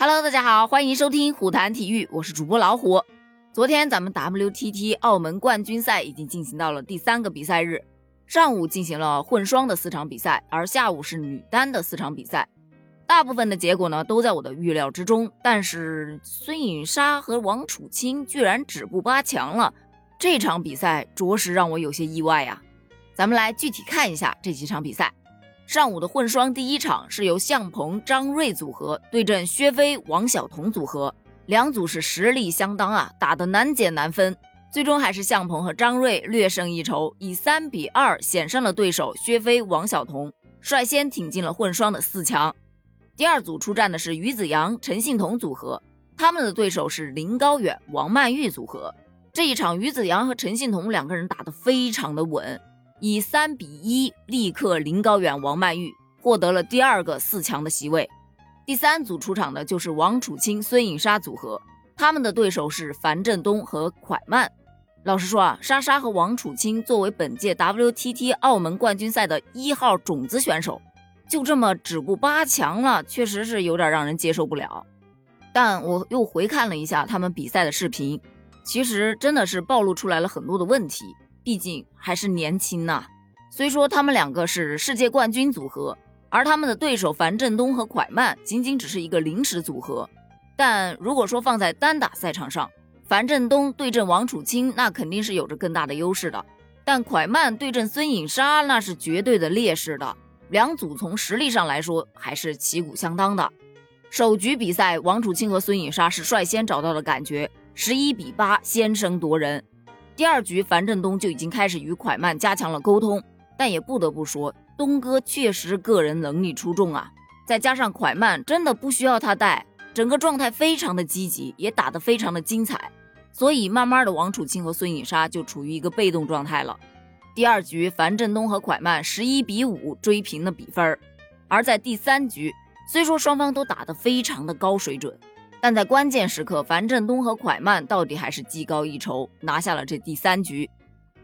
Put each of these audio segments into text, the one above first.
Hello，大家好，欢迎收听虎谈体育，我是主播老虎。昨天咱们 WTT 澳门冠军赛已经进行到了第三个比赛日，上午进行了混双的四场比赛，而下午是女单的四场比赛。大部分的结果呢都在我的预料之中，但是孙颖莎和王楚钦居然止步八强了，这场比赛着实让我有些意外呀。咱们来具体看一下这几场比赛。上午的混双第一场是由向鹏、张睿组合对阵薛飞、王晓彤组合，两组是实力相当啊，打得难解难分，最终还是向鹏和张睿略胜一筹，以三比二险胜了对手薛飞、王晓彤，率先挺进了混双的四强。第二组出战的是于子洋、陈幸同组合，他们的对手是林高远、王曼玉组合。这一场，于子洋和陈幸同两个人打得非常的稳。以三比一力克林高远、王曼玉，获得了第二个四强的席位。第三组出场的就是王楚钦、孙颖莎组合，他们的对手是樊振东和蒯曼。老实说啊，莎莎和王楚钦作为本届 WTT 澳门冠军赛的一号种子选手，就这么止步八强了，确实是有点让人接受不了。但我又回看了一下他们比赛的视频，其实真的是暴露出来了很多的问题。毕竟还是年轻呐。虽说他们两个是世界冠军组合，而他们的对手樊振东和蒯曼仅仅只是一个临时组合，但如果说放在单打赛场上，樊振东对阵王楚钦，那肯定是有着更大的优势的。但蒯曼对阵孙颖莎，那是绝对的劣势的。两组从实力上来说，还是旗鼓相当的。首局比赛，王楚钦和孙颖莎是率先找到了感觉，十一比八先声夺人。第二局，樊振东就已经开始与蒯曼加强了沟通，但也不得不说，东哥确实个人能力出众啊！再加上蒯曼真的不需要他带，整个状态非常的积极，也打得非常的精彩，所以慢慢的王楚钦和孙颖莎就处于一个被动状态了。第二局，樊振东和蒯曼十一比五追平了比分，而在第三局，虽说双方都打得非常的高水准。但在关键时刻，樊振东和蒯曼到底还是技高一筹，拿下了这第三局。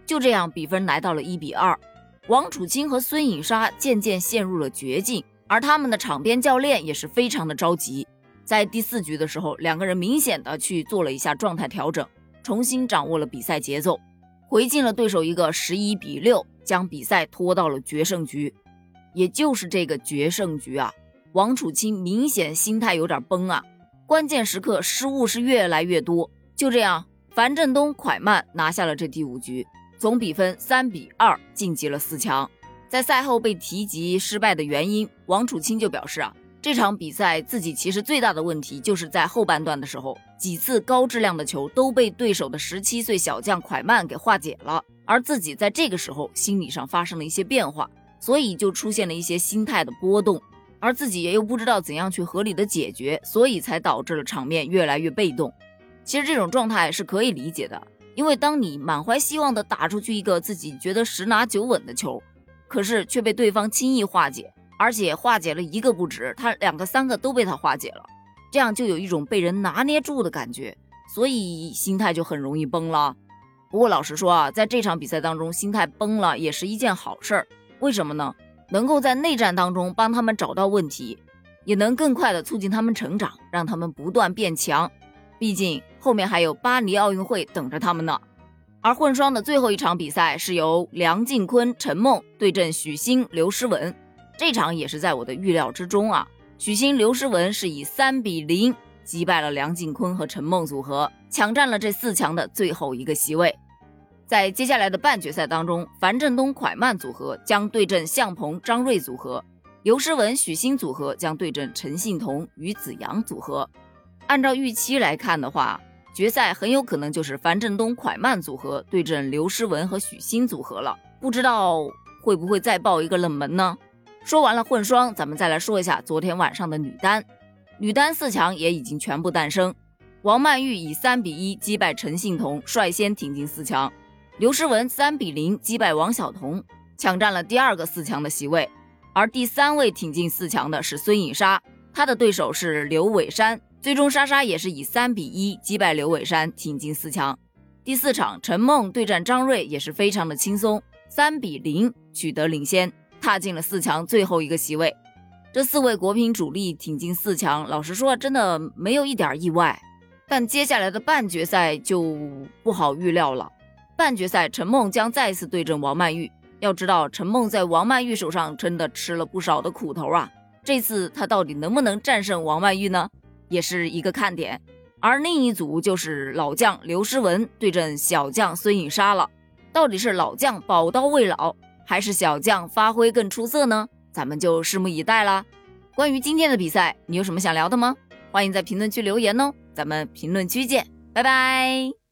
就这样，比分来到了一比二。王楚钦和孙颖莎渐渐陷入了绝境，而他们的场边教练也是非常的着急。在第四局的时候，两个人明显的去做了一下状态调整，重新掌握了比赛节奏，回敬了对手一个十一比六，将比赛拖到了决胜局。也就是这个决胜局啊，王楚钦明显心态有点崩啊。关键时刻失误是越来越多，就这样，樊振东、蒯曼拿下了这第五局，总比分三比二晋级了四强。在赛后被提及失败的原因，王楚钦就表示啊，这场比赛自己其实最大的问题就是在后半段的时候，几次高质量的球都被对手的十七岁小将蒯曼给化解了，而自己在这个时候心理上发生了一些变化，所以就出现了一些心态的波动。而自己也又不知道怎样去合理的解决，所以才导致了场面越来越被动。其实这种状态是可以理解的，因为当你满怀希望的打出去一个自己觉得十拿九稳的球，可是却被对方轻易化解，而且化解了一个不止，他两个三个都被他化解了，这样就有一种被人拿捏住的感觉，所以心态就很容易崩了。不过老实说啊，在这场比赛当中，心态崩了也是一件好事儿，为什么呢？能够在内战当中帮他们找到问题，也能更快的促进他们成长，让他们不断变强。毕竟后面还有巴黎奥运会等着他们呢。而混双的最后一场比赛是由梁靖昆、陈梦对阵许昕、刘诗雯，这场也是在我的预料之中啊。许昕、刘诗雯是以三比零击败了梁靖昆和陈梦组合，抢占了这四强的最后一个席位。在接下来的半决赛当中，樊振东、蒯曼组合将对阵向鹏、张睿组合，刘诗雯、许昕组合将对阵陈幸同、于子洋组合。按照预期来看的话，决赛很有可能就是樊振东、蒯曼组合对阵刘诗雯和许昕组合了。不知道会不会再爆一个冷门呢？说完了混双，咱们再来说一下昨天晚上的女单。女单四强也已经全部诞生，王曼玉以三比一击败陈幸同，率先挺进四强。刘诗雯三比零击败王晓彤，抢占了第二个四强的席位。而第三位挺进四强的是孙颖莎，她的对手是刘伟珊。最终，莎莎也是以三比一击败刘伟珊，挺进四强。第四场，陈梦对战张睿也是非常的轻松，三比零取得领先，踏进了四强最后一个席位。这四位国乒主力挺进四强，老实说，真的没有一点意外。但接下来的半决赛就不好预料了。半决赛，陈梦将再次对阵王曼玉。要知道，陈梦在王曼玉手上真的吃了不少的苦头啊！这次她到底能不能战胜王曼玉呢？也是一个看点。而另一组就是老将刘诗雯对阵小将孙颖莎了。到底是老将宝刀未老，还是小将发挥更出色呢？咱们就拭目以待啦。关于今天的比赛，你有什么想聊的吗？欢迎在评论区留言哦。咱们评论区见，拜拜。